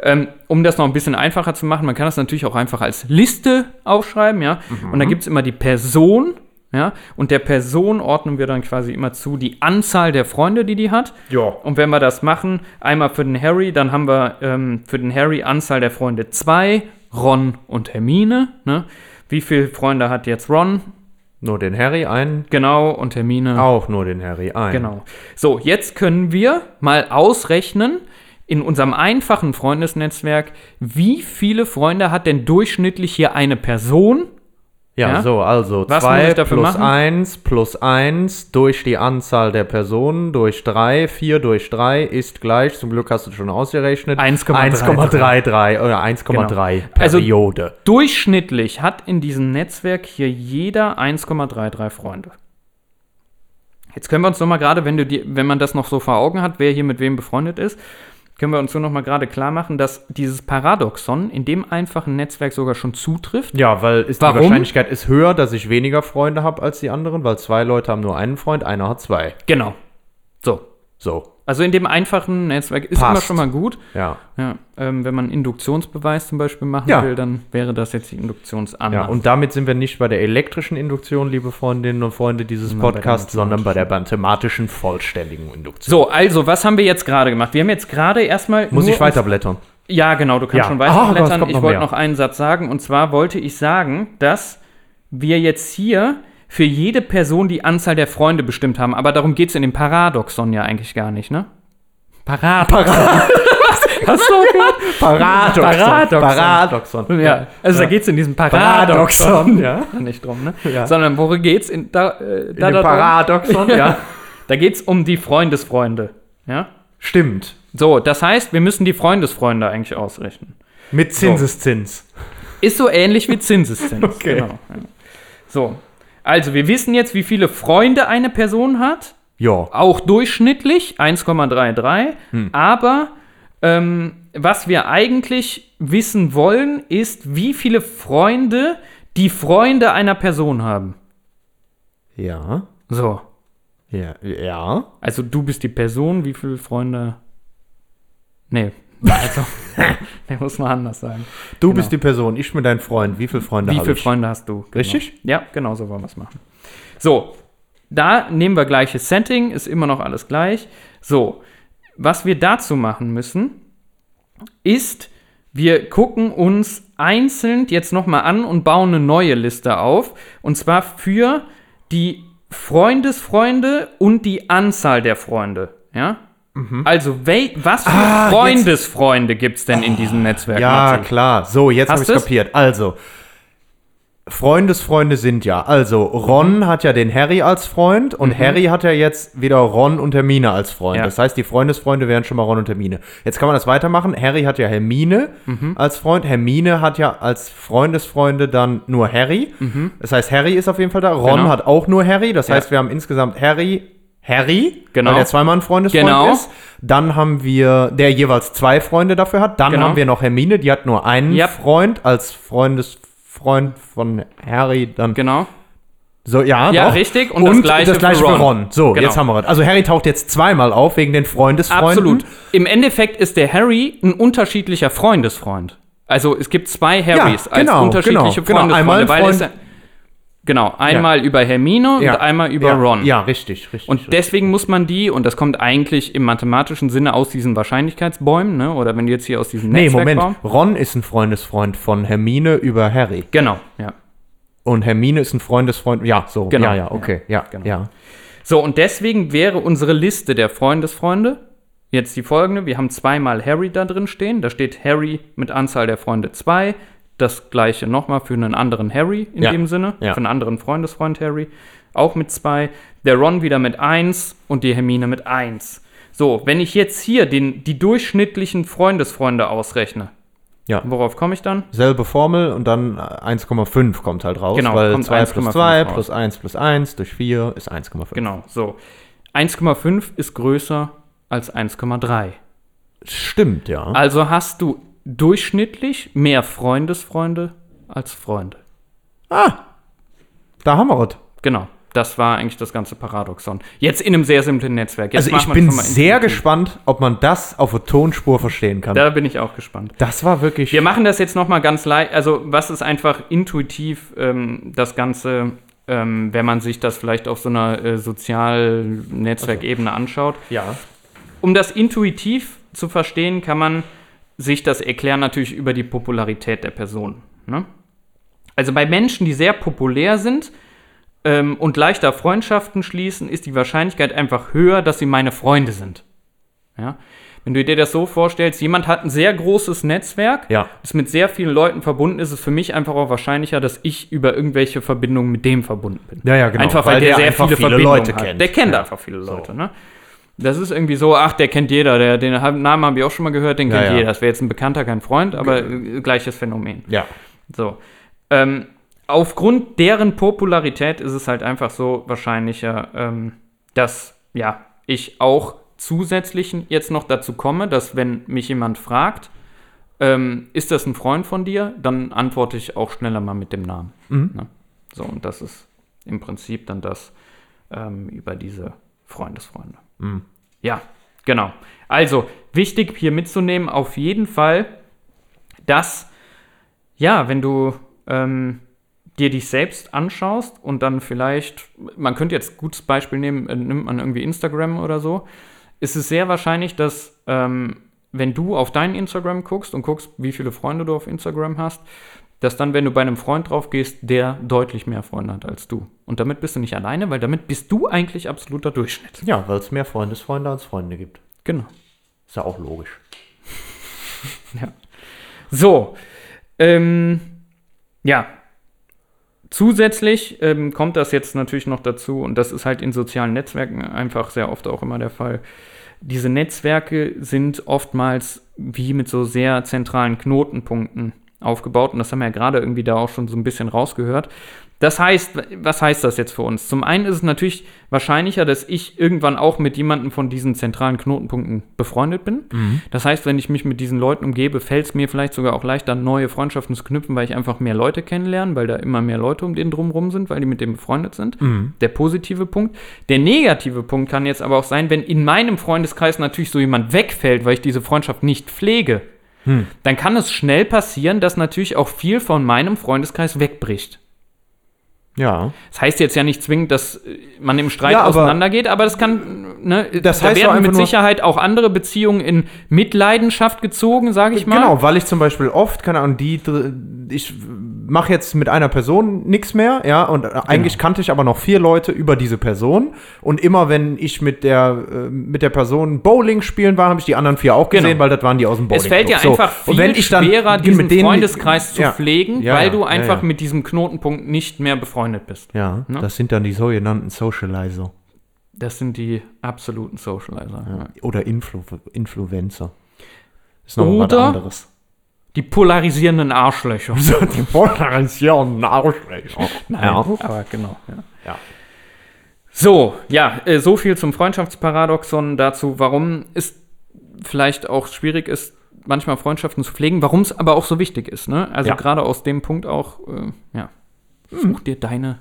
Ähm, um das noch ein bisschen einfacher zu machen, man kann das natürlich auch einfach als Liste aufschreiben, ja. Und da gibt es immer die Person, ja. Und der Person ordnen wir dann quasi immer zu die Anzahl der Freunde, die die hat. Ja. Und wenn wir das machen, einmal für den Harry, dann haben wir ähm, für den Harry Anzahl der Freunde zwei, Ron und Hermine, ne? Wie viele Freunde hat jetzt Ron? Nur den Harry ein. Genau, und Hermine. Auch nur den Harry ein. Genau. So, jetzt können wir mal ausrechnen in unserem einfachen Freundesnetzwerk, wie viele Freunde hat denn durchschnittlich hier eine Person? Ja, Ja? so, also Was muss 2 ich dafür plus machen? 1 plus 1 durch die Anzahl der Personen durch 3, 4 durch 3 ist gleich, zum Glück hast du schon ausgerechnet, 1,33. 1,33 oder 1,3 Also- Periode. Durchschnittlich hat in diesem Netzwerk hier jeder 1,33 Freunde. Jetzt können wir uns noch mal gerade, wenn, du die, wenn man das noch so vor Augen hat, wer hier mit wem befreundet ist, können wir uns so noch mal gerade klar machen, dass dieses Paradoxon in dem einfachen Netzwerk sogar schon zutrifft. ja, weil ist Warum? die Wahrscheinlichkeit ist höher, dass ich weniger Freunde habe als die anderen, weil zwei Leute haben nur einen Freund, einer hat zwei. Genau. So. So, Also in dem einfachen Netzwerk ist Passt. immer schon mal gut. ja. Ja, ähm, wenn man Induktionsbeweis zum Beispiel machen Ja. will, dann wäre das jetzt die Induktionsannahme. Ja, und damit sind wir nicht bei der elektrischen Induktion, liebe Freundinnen und Freunde dieses Podcasts, sondern bei der mathematischen vollständigen Induktion. so, also, was haben wir jetzt gerade gemacht? Wir haben jetzt gerade erstmal. Muss ich weiterblättern? Ja, genau, du kannst schon Ah, weiterblättern. kommt ich noch wollte noch einen Satz sagen. Und zwar wollte ich sagen, dass wir jetzt hier für jede Person die Anzahl der Freunde bestimmt haben. Aber darum geht es in dem Paradoxon ja eigentlich gar nicht, ne? Paradoxon. Hast du gehört? Paradoxon. Paradoxon. Paradoxon. Ja, also da geht es in diesem Paradoxon. Paradoxon, ja. Nicht drum, ne? Ja. Sondern worum geht's in, da, äh, In da, dem da, Paradoxon, ja. da geht es um die Freundesfreunde. Ja? Stimmt. So, das heißt, wir müssen die Freundesfreunde eigentlich ausrechnen. Mit Zinseszins. Ist so ähnlich wie Zinseszins. Okay. Genau. Ja. So, also wir wissen jetzt, wie viele Freunde eine Person hat. Ja. Auch durchschnittlich 1,33. Aber ähm, was wir eigentlich wissen wollen, ist, wie viele Freunde die Freunde einer Person haben. Ja. So. Ja. Ja. Also du bist die Person, wie viele Freunde. Nee. Also, der muss man anders sagen. Du Genau. bist die Person, ich bin dein Freund. Wie viele Freunde Wie habe viele ich? Freunde hast du? Genau. Richtig? Ja, genau so wollen wir es machen. So, da nehmen wir gleiches Setting, ist immer noch alles gleich. So, was wir dazu machen müssen, ist, wir gucken uns einzeln jetzt nochmal an und bauen eine neue Liste auf. Und zwar für die Freundesfreunde und die Anzahl der Freunde. Ja? Also, wel was für Mhm. Ah, Freundesfreunde gibt es denn in diesem Netzwerk? Ja, Martin? klar. So, jetzt habe ich du's? kapiert. Also, Freundesfreunde sind ja. Also, Ron Mhm. hat ja den Harry als Freund und Harry hat ja jetzt wieder Ron und Hermine als Freund. Ja. Das heißt, die Freundesfreunde wären schon mal Ron und Hermine. Jetzt kann man das weitermachen. Harry hat ja Hermine Mhm. als Freund. Hermine hat ja als Freundesfreunde dann nur Harry. Das heißt, Harry ist auf jeden Fall da. Ron Mhm. Genau. hat auch nur Harry. Das Ja. heißt, wir haben insgesamt Harry, Harry, Genau. weil der zweimal ein Freundesfreund Genau. ist. Dann haben wir, der jeweils zwei Freunde dafür hat. Dann Genau. haben wir noch Hermine, die hat nur einen Yep. Freund als Freundesfreund von Harry. Dann Genau. so, ja, Ja, doch. richtig. Und das Gleiche für für Ron. Ron. So, Genau. jetzt haben wir es. Also Harry taucht jetzt zweimal auf wegen den Freundesfreunden. Absolut. Im Endeffekt ist der Harry ein unterschiedlicher Freundesfreund. Also es gibt zwei Harrys Ja, als genau, unterschiedliche genau, genau. Freundesfreunde. Einmal Freund- genau, einmal über Hermine Ja. und einmal über ja, Ron. Ja, richtig, richtig. Und richtig. deswegen muss man die, und das kommt eigentlich im mathematischen Sinne aus diesen Wahrscheinlichkeitsbäumen, ne? oder wenn du jetzt hier aus diesem Nee, Moment. Ron ist ein Freundesfreund von Hermine über Harry. Genau, ja. Und Hermine ist ein Freundesfreund. Ja, so. Genau. Ja, ja, okay. Ja, Genau. ja. So, und deswegen wäre unsere Liste der Freundesfreunde jetzt die folgende. Wir haben zweimal Harry da drin stehen. Da steht Harry mit Anzahl der Freunde 2. Das gleiche nochmal für einen anderen Harry in Ja, dem Sinne. ja. Für einen anderen Freundesfreund Harry. Auch mit 2. Der Ron wieder mit 1 und die Hermine mit 1. So, wenn ich jetzt hier den, die durchschnittlichen Freundesfreunde ausrechne, Ja. worauf komme ich dann? Selbe Formel und dann äh, 1,5 kommt halt raus. Genau, weil kommt 2 plus 1,5 2 raus. plus 1 plus 1 durch 4 ist 1,5. Genau, so. 1,5 ist größer als 1,3. Stimmt, ja. Also hast du durchschnittlich mehr Freundesfreunde als Freunde. Da haben wir es. Genau. Das war eigentlich das ganze Paradoxon. Jetzt in einem sehr simplen Netzwerk. Jetzt Also ich bin sehr gespannt, ob man das auf der Tonspur verstehen kann. Da bin ich auch gespannt. das war wirklich. Wir machen das jetzt noch mal ganz leicht. Also was ist einfach intuitiv ähm, das Ganze, ähm, wenn man sich das vielleicht auf so einer äh, Sozialnetzwerkebene anschaut. ja. Um das intuitiv zu verstehen, kann man sich das erklären natürlich über die Popularität der Person. Ne? Also bei Menschen, die sehr populär sind ähm, und leichter Freundschaften schließen, ist die Wahrscheinlichkeit einfach höher, dass sie meine Freunde sind. Ja? Wenn du dir das so vorstellst, jemand hat ein sehr großes Netzwerk, Ja. ist mit sehr vielen Leuten verbunden, ist es für mich einfach auch wahrscheinlicher, dass ich über irgendwelche Verbindungen mit dem verbunden bin. Ja, ja, genau. Einfach weil, Weil der, der sehr viele, viele Verbindungen Leute hat. kennt. Der kennt Ja. einfach viele Leute, ne? Das ist irgendwie so, ach, der kennt jeder, der, den Namen habe ich auch schon mal gehört, den Ja, kennt ja. jeder. Das wäre jetzt ein Bekannter, kein Freund, aber äh, gleiches Phänomen. Ja. So. Ähm, aufgrund deren Popularität ist es halt einfach so wahrscheinlicher, ähm, dass ja, ich auch zusätzlich jetzt noch dazu komme, dass wenn mich jemand fragt, ähm, ist das ein Freund von dir, dann antworte ich auch schneller mal mit dem Namen. Ne? So, und das ist im Prinzip dann das ähm, über diese Freundesfreunde. Ja, genau. Also, wichtig hier mitzunehmen, auf jeden Fall, dass, ja, wenn du ähm, dir dich selbst anschaust und dann vielleicht, man könnte jetzt gutes Beispiel nehmen, äh, nimmt man irgendwie Instagram oder so, ist es sehr wahrscheinlich, dass ähm, wenn du auf dein Instagram guckst und guckst, wie viele Freunde du auf Instagram hast, dass dann, wenn du bei einem Freund drauf gehst, der deutlich mehr Freunde hat als du. Und damit bist du nicht alleine, weil damit bist du eigentlich absoluter Durchschnitt. Ja, weil es mehr Freundesfreunde als Freunde gibt. Genau. Ist ja auch logisch. So, ähm, ja. Zusätzlich ähm, kommt das jetzt natürlich noch dazu, und das ist halt in sozialen Netzwerken einfach sehr oft auch immer der Fall. Diese Netzwerke sind oftmals wie mit so sehr zentralen Knotenpunkten aufgebaut, und das haben wir ja gerade irgendwie da auch schon so ein bisschen rausgehört. Das heißt, was heißt das jetzt für uns? Zum einen ist es natürlich wahrscheinlicher, dass ich irgendwann auch mit jemandem von diesen zentralen Knotenpunkten befreundet bin. Das heißt, wenn ich mich mit diesen Leuten umgebe, fällt es mir vielleicht sogar auch leichter, neue Freundschaften zu knüpfen, weil ich einfach mehr Leute kennenlerne, weil da immer mehr Leute um den drumherum sind, weil die mit dem befreundet sind. Der positive Punkt. Der negative Punkt kann jetzt aber auch sein, wenn in meinem Freundeskreis natürlich so jemand wegfällt, weil ich diese Freundschaft nicht pflege, dann kann es schnell passieren, dass natürlich auch viel von meinem Freundeskreis wegbricht. Ja. Das heißt jetzt ja nicht zwingend, dass äh, man im Streit Ja, auseinandergeht, aber das kann, ne, Das da heißt werden mit Sicherheit auch andere Beziehungen in Mitleidenschaft gezogen, sage ich mal. Genau, weil ich zum Beispiel oft, keine Ahnung, die, ich mache jetzt mit einer Person nichts mehr, ja, und äh, Genau. eigentlich kannte ich aber noch vier Leute über diese Person und immer wenn ich mit der, äh, mit der Person Bowling spielen war, habe ich die anderen vier auch gesehen, Genau. weil das waren die aus dem Bowling. Es fällt dir so. einfach viel und wenn ich dann schwerer, diesen denen- Freundeskreis zu ja, pflegen, ja, weil du einfach ja. mit diesem Knotenpunkt nicht mehr befreundet bist. Ja, Ne? das sind dann die sogenannten Socializer Das sind die absoluten Socializer. Oder Influ Influencer. Ist noch was Oder- anderes. Die polarisierenden Arschlöcher. die Polarisierenden Arschlöcher. Nein, Ja. aber genau. Ja. Ja. So, ja, äh, so viel zum Freundschaftsparadoxon dazu, warum es vielleicht auch schwierig ist, manchmal Freundschaften zu pflegen, warum es aber auch so wichtig ist. Ne? Also Ja. Gerade aus dem Punkt auch, äh, ja, such dir deine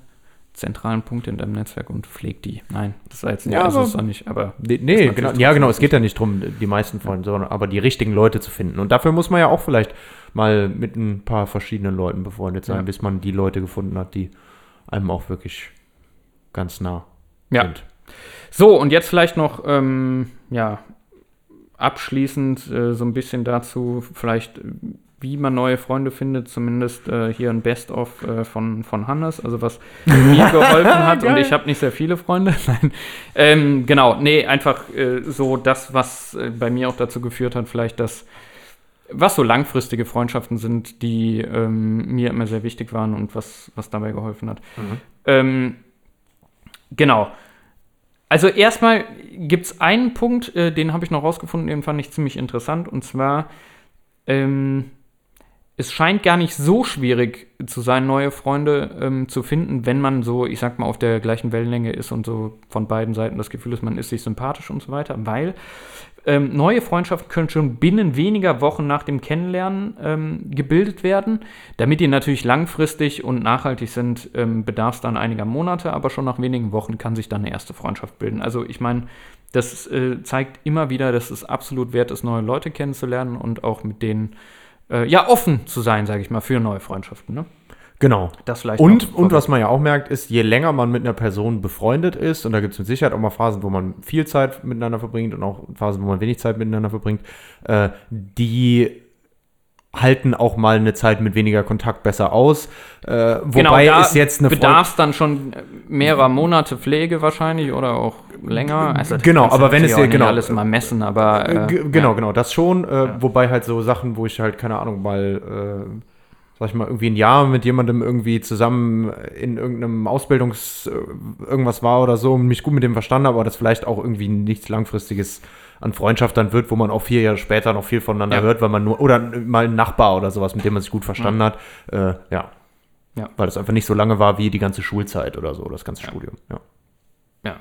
zentralen Punkte in deinem Netzwerk und pfleg die. Nein, das war jetzt nicht, Ja, also aber- ist nicht, aber Nee, genau, ja genau, es geht ja nicht darum, die meisten Freunde, sondern aber die richtigen Leute zu finden. Und dafür muss man ja auch vielleicht mal mit ein paar verschiedenen Leuten befreundet sein, Ja. bis man die Leute gefunden hat, die einem auch wirklich ganz nah Ja. sind. So, und jetzt vielleicht noch, ähm, ja, abschließend äh, so ein bisschen dazu, vielleicht, äh, wie man neue Freunde findet, zumindest äh, hier ein Best-of äh, von, von Hannes, also was mir geholfen hat und ich habe nicht sehr viele Freunde. Nein. Ähm, genau, nee, einfach äh, so das, was äh, bei mir auch dazu geführt hat, vielleicht das, was so langfristige Freundschaften sind, die ähm, mir immer sehr wichtig waren und was, was dabei geholfen hat. Ähm, genau. Also erstmal gibt es einen Punkt, äh, den habe ich noch rausgefunden, den fand ich ziemlich interessant. Und zwar, ähm, es scheint gar nicht so schwierig zu sein, neue Freunde ähm, zu finden, wenn man so, ich sag mal, auf der gleichen Wellenlänge ist und so von beiden Seiten das Gefühl ist, man ist sich sympathisch und so weiter, weil ähm, neue Freundschaften können schon binnen weniger Wochen nach dem Kennenlernen ähm, gebildet werden. Damit die natürlich langfristig und nachhaltig sind, ähm, bedarf es dann einiger Monate, aber schon nach wenigen Wochen kann sich dann eine erste Freundschaft bilden. Also ich meine, das äh, zeigt immer wieder, dass es absolut wert ist, neue Leute kennenzulernen und auch mit denen äh, ja offen zu sein, sage ich mal, für neue Freundschaften. Ne? Genau. Das vielleicht Und, und was man ja auch merkt, ist, je länger man mit einer Person befreundet ist, und da gibt es mit Sicherheit auch mal Phasen, wo man viel Zeit miteinander verbringt und auch Phasen, wo man wenig Zeit miteinander verbringt, äh, die halten auch mal eine Zeit mit weniger Kontakt besser aus. Äh, wobei da ist jetzt eine bedarf es dann schon mehrerer Monate Pflege wahrscheinlich oder auch länger. Also, Genau, aber wenn es dir- genau. alles mal messen, aber Äh, äh, ge- genau, ja. genau, das schon. Äh, Wobei halt so Sachen, wo ich halt, keine Ahnung, mal, äh, sag ich mal, irgendwie ein Jahr mit jemandem irgendwie zusammen in irgendeinem Ausbildungs- äh, irgendwas war oder so und mich gut mit dem verstanden habe, aber das vielleicht auch irgendwie nichts Langfristiges an Freundschaft dann wird, wo man auch vier Jahre später noch viel voneinander Ja. hört, weil man nur, oder mal ein Nachbar oder sowas, mit dem man sich gut verstanden hat. Äh, ja. Ja. Weil das einfach nicht so lange war wie die ganze Schulzeit oder so, das ganze Studium. Ja. Ja.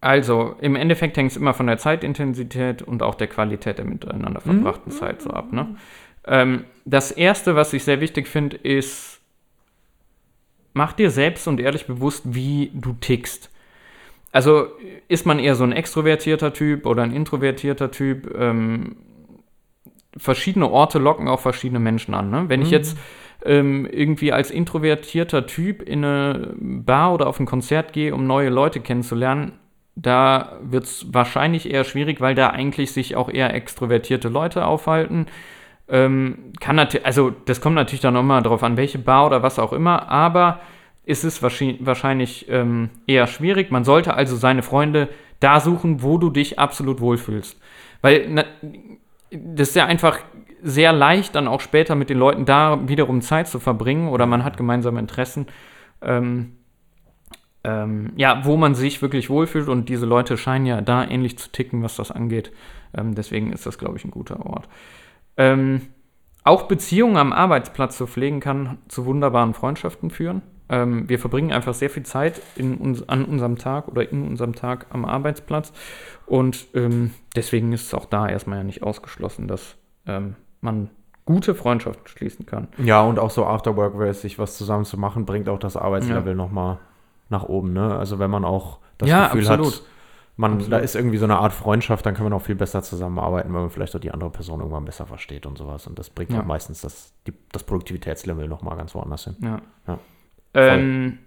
Also, im Endeffekt hängt es immer von der Zeitintensität und auch der Qualität der miteinander verbrachten Zeit so ab. Ne? Ähm, das Erste, was ich sehr wichtig finde, ist, mach dir selbst und ehrlich bewusst, wie du tickst. Also, ist man eher so ein extrovertierter Typ oder ein introvertierter Typ? Ähm, verschiedene Orte locken auch verschiedene Menschen an. Ne? Wenn ich jetzt ähm, irgendwie als introvertierter Typ in eine Bar oder auf ein Konzert gehe, um neue Leute kennenzulernen, da wird es wahrscheinlich eher schwierig, weil da eigentlich sich auch eher extrovertierte Leute aufhalten. Ähm, kann natürlich, also das kommt natürlich dann nochmal drauf an, welche Bar oder was auch immer, aber ist es wahrscheinlich, ähm, eher schwierig. Man sollte also seine Freunde da suchen, wo du dich absolut wohlfühlst. Weil na, das ist ja einfach sehr leicht, dann auch später mit den Leuten da wiederum Zeit zu verbringen oder man hat gemeinsame Interessen. Ähm, ähm, ja, wo man sich wirklich wohlfühlt und diese Leute scheinen ja da ähnlich zu ticken, was das angeht. Ähm, deswegen ist das, glaube ich, ein guter Ort. Ähm, auch Beziehungen am Arbeitsplatz zu pflegen kann zu wunderbaren Freundschaften führen. Ähm, wir verbringen einfach sehr viel Zeit in uns, an unserem Tag oder in unserem Tag am Arbeitsplatz und ähm, deswegen ist es auch da erstmal ja nicht ausgeschlossen, dass ähm, man gute Freundschaften schließen kann. Ja, und auch so Afterwork-mäßig was zusammen zu machen, bringt auch das Arbeitslevel noch nochmal nach oben. Ne? Also wenn man auch das Ja, Gefühl absolut. hat, man, da Absolut. ist irgendwie so eine Art Freundschaft, dann kann man auch viel besser zusammenarbeiten, weil man vielleicht auch die andere Person irgendwann besser versteht und sowas. Und das bringt Ja. auch meistens das, die, das Produktivitätslevel nochmal ganz woanders hin. Ja. Ja. Ähm,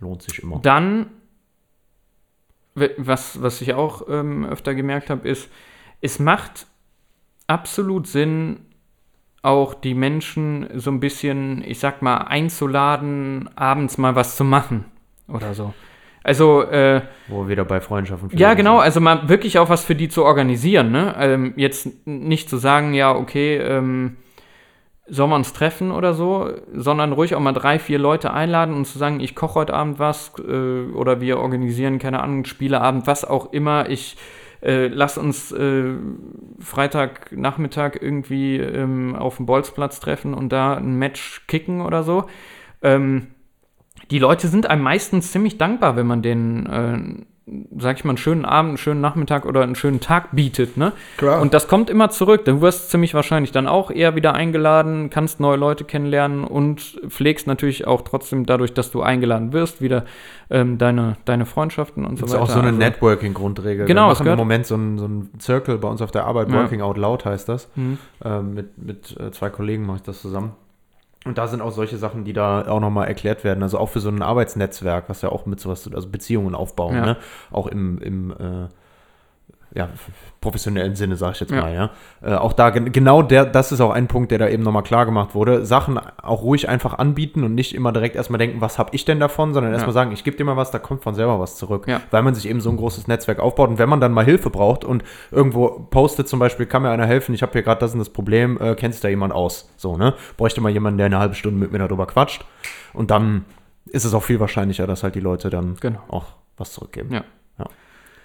Lohnt sich immer. Dann, was, was ich auch ähm, öfter gemerkt habe, ist, es macht absolut Sinn, auch die Menschen so ein bisschen, ich sag mal, einzuladen, abends mal was zu machen oder so. Also, äh, Wo wir wieder bei Freundschaften ja, sind. genau, also mal wirklich auch was für die zu organisieren, ne? Ähm, jetzt nicht zu sagen, ja, okay, ähm, sollen wir uns treffen oder so, sondern ruhig auch mal drei, vier Leute einladen und zu sagen, ich koche heute Abend was äh, oder wir organisieren, keine Ahnung, Spieleabend, was auch immer. Ich äh, lass uns äh, Freitagnachmittag irgendwie ähm, auf dem Bolzplatz treffen und da ein Match kicken oder so. Ähm, die Leute sind einem meistens ziemlich dankbar, wenn man denen, äh, sag ich mal, einen schönen Abend, einen schönen Nachmittag oder einen schönen Tag bietet, ne? Klar. Und das kommt immer zurück. Du wirst ziemlich wahrscheinlich dann auch eher wieder eingeladen, kannst neue Leute kennenlernen und pflegst natürlich auch trotzdem dadurch, dass du eingeladen wirst, wieder ähm, deine, deine Freundschaften und so Das ist weiter. auch so eine Also- Networking-Grundregel. Genau, Wir machen im Moment so einen so einen Circle bei uns auf der Arbeit, Ja. Working Out Loud heißt das. Mhm. Ähm, mit mit äh, zwei Kollegen mache ich das zusammen. Und da sind auch solche Sachen, die da auch nochmal erklärt werden. Also auch für so ein Arbeitsnetzwerk, was ja auch mit sowas, zu- also Beziehungen aufbauen, Ja. ne? Auch im, im äh, ja, professionellen Sinne, sage ich jetzt Ja. mal, ja. Äh, auch da, gen- genau der, das ist auch ein Punkt, der da eben nochmal klar gemacht wurde. Sachen auch ruhig einfach anbieten und nicht immer direkt erstmal denken, was habe ich denn davon, sondern erstmal Ja. sagen, ich gebe dir mal was, da kommt von selber was zurück. Ja. Weil man sich eben so ein großes Netzwerk aufbaut und wenn man dann mal Hilfe braucht und irgendwo postet zum Beispiel, kann mir einer helfen, ich habe hier gerade das und das Problem, äh, kennt sich da jemand aus? So, ne? Bräuchte mal jemanden, der eine halbe Stunde mit mir darüber quatscht und dann ist es auch viel wahrscheinlicher, dass halt die Leute dann Genau. auch was zurückgeben. Ja.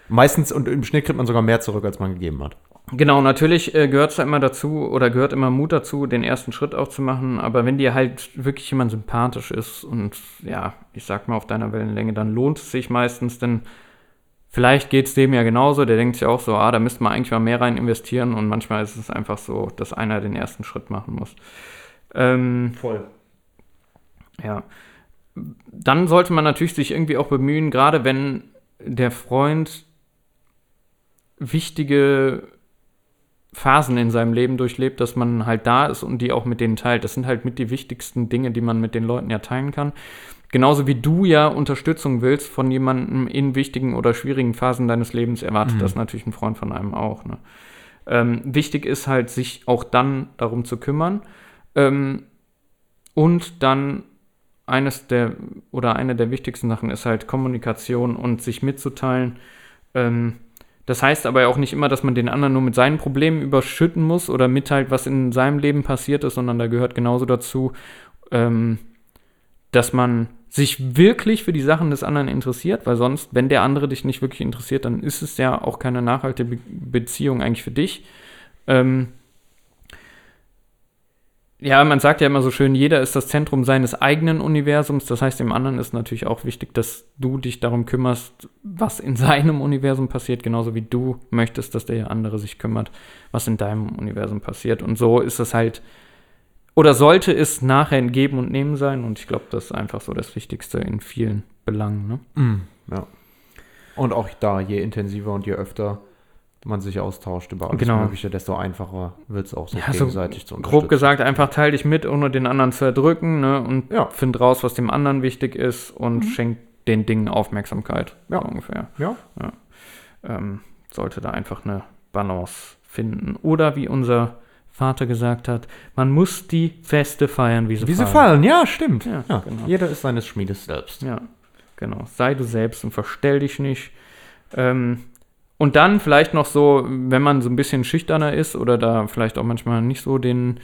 Meistens und im Schnitt kriegt man sogar mehr zurück, als man gegeben hat. Genau, natürlich äh, gehört es da immer dazu oder gehört immer Mut dazu, den ersten Schritt auch zu machen. Aber wenn dir halt wirklich jemand sympathisch ist und ja, ich sag mal auf deiner Wellenlänge, dann lohnt es sich meistens, denn vielleicht geht es dem ja genauso. Der denkt sich auch so, ah, da müsste man eigentlich mal mehr rein investieren und manchmal ist es einfach so, dass einer den ersten Schritt machen muss. Ähm, Voll. ja. Dann sollte man natürlich sich irgendwie auch bemühen, gerade wenn der Freund wichtige Phasen in seinem Leben durchlebt, dass man halt da ist und die auch mit denen teilt. Das sind halt mit die wichtigsten Dinge, die man mit den Leuten ja teilen kann. Genauso wie du ja Unterstützung willst von jemandem in wichtigen oder schwierigen Phasen deines Lebens, erwartet Mhm. das natürlich ein Freund von einem auch. Ne? Ähm, wichtig ist halt, sich auch dann darum zu kümmern. Ähm, und dann eines der oder eine der wichtigsten Sachen ist halt Kommunikation und sich mitzuteilen. Ähm, das heißt aber auch nicht immer, dass man den anderen nur mit seinen Problemen überschütten muss oder mitteilt, was in seinem Leben passiert ist, sondern da gehört genauso dazu, ähm, dass man sich wirklich für die Sachen des anderen interessiert, weil sonst, wenn der andere dich nicht wirklich interessiert, dann ist es ja auch keine nachhaltige Be Beziehung eigentlich für dich. Ähm, ja, man sagt ja immer so schön, jeder ist das Zentrum seines eigenen Universums. Das heißt, dem anderen ist natürlich auch wichtig, dass du dich darum kümmerst, was in seinem Universum passiert, genauso wie du möchtest, dass der andere sich kümmert, was in deinem Universum passiert. Und so ist es halt, oder sollte es nachher ein Geben und Nehmen sein. Und ich glaube, das ist einfach so das Wichtigste in vielen Belangen. Ne? Mhm. Ja. Und auch da, je intensiver und je öfter man sich austauscht über alles Genau. Mögliche, desto einfacher wird es auch so Ja, so gegenseitig zu unterstützen. Grob gesagt, einfach teil dich mit, ohne den anderen zu erdrücken ne? und Ja. find raus, was dem anderen wichtig ist und schenk den Dingen Aufmerksamkeit. Ja. So ungefähr. Ja. ähm, sollte da einfach eine Balance finden. Oder wie unser Vater gesagt hat, man muss die Feste feiern, wie sie Wie sie fallen. fallen, ja, stimmt. Ja, Ja, genau. Jeder ist seines Schmiedes selbst. Ja, genau. Sei du selbst und verstell dich nicht. Ähm, und dann vielleicht noch so, wenn man so ein bisschen schüchterner ist oder da vielleicht auch manchmal nicht so den,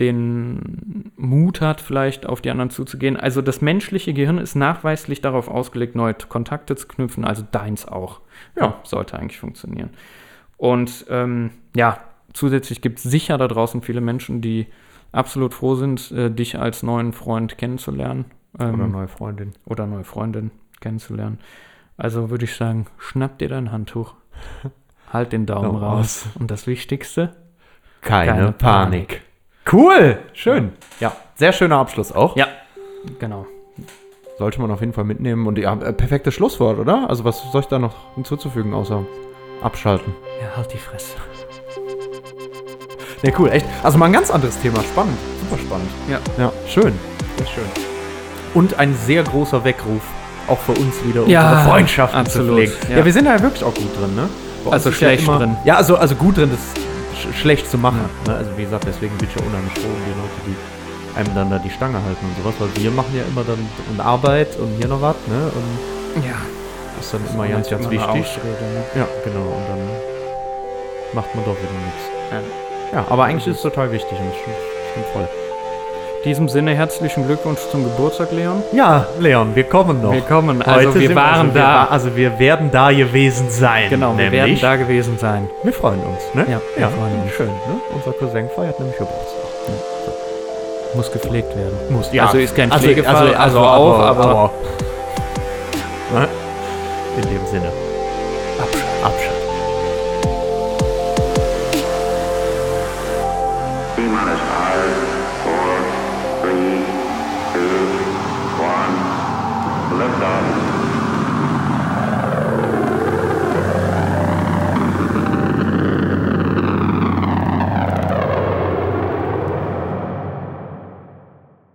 den Mut hat, vielleicht auf die anderen zuzugehen. Also das menschliche Gehirn ist nachweislich darauf ausgelegt, neue Kontakte zu knüpfen, also deins auch. Ja. sollte eigentlich funktionieren. Und ähm, ja, zusätzlich gibt es sicher da draußen viele Menschen, die absolut froh sind, äh, dich als neuen Freund kennenzulernen. Ähm, Oder neue Freundin. oder neue Freundin kennenzulernen. Also würde ich sagen, schnapp dir dein Handtuch, halt den Daumen Daumen raus. Und das Wichtigste, Keine, Keine Panik. Panik. Cool, schön. Ja, sehr schöner Abschluss auch. ja, genau. Sollte man auf jeden Fall mitnehmen. Und ja, äh, perfektes Schlusswort, oder? Also was soll ich da noch hinzuzufügen, außer abschalten? Ja, halt die Fresse. Ja, cool, echt. Also mal ein ganz anderes Thema. Spannend. Super spannend. Ja. Ja, schön. Sehr schön. Und ein sehr großer Weckruf. Auch für uns wieder, Ja, unsere Freundschaften absolut, zu pflegen. Ja. ja. wir sind da ja wirklich auch gut drin, ne? Bei Also ist ja schlecht drin. Ja, also, also gut drin, das sch schlecht zu machen. Ne? Also wie gesagt, deswegen bin ich ja unheimlich froh um die Leute, die einem dann da die Stange halten und sowas. Weil wir machen ja immer dann und Arbeit und hier noch was, ne? Und Ja, das ist dann immer ganz, ganz Immer wichtig. Ausrede, ne? Ja, genau. Und dann macht man doch wieder nichts. Ja. Aber eigentlich ist es total wichtig und stimmt voll. In diesem Sinne herzlichen Glückwunsch zum Geburtstag, Leon. Ja, Leon, wir kommen noch. Willkommen. Also Heute wir waren also wir da. wa- also wir werden da gewesen sein. genau, wir nämlich. werden da gewesen sein. Wir freuen uns, ne? Ja, wir freuen uns. Schön, ne? Unser Cousin feiert nämlich Geburtstag. Muss gepflegt werden. Muss, Also ist kein Pflegefall, also auch, aber- ne? In dem Sinne. Abschalten. Abschalten.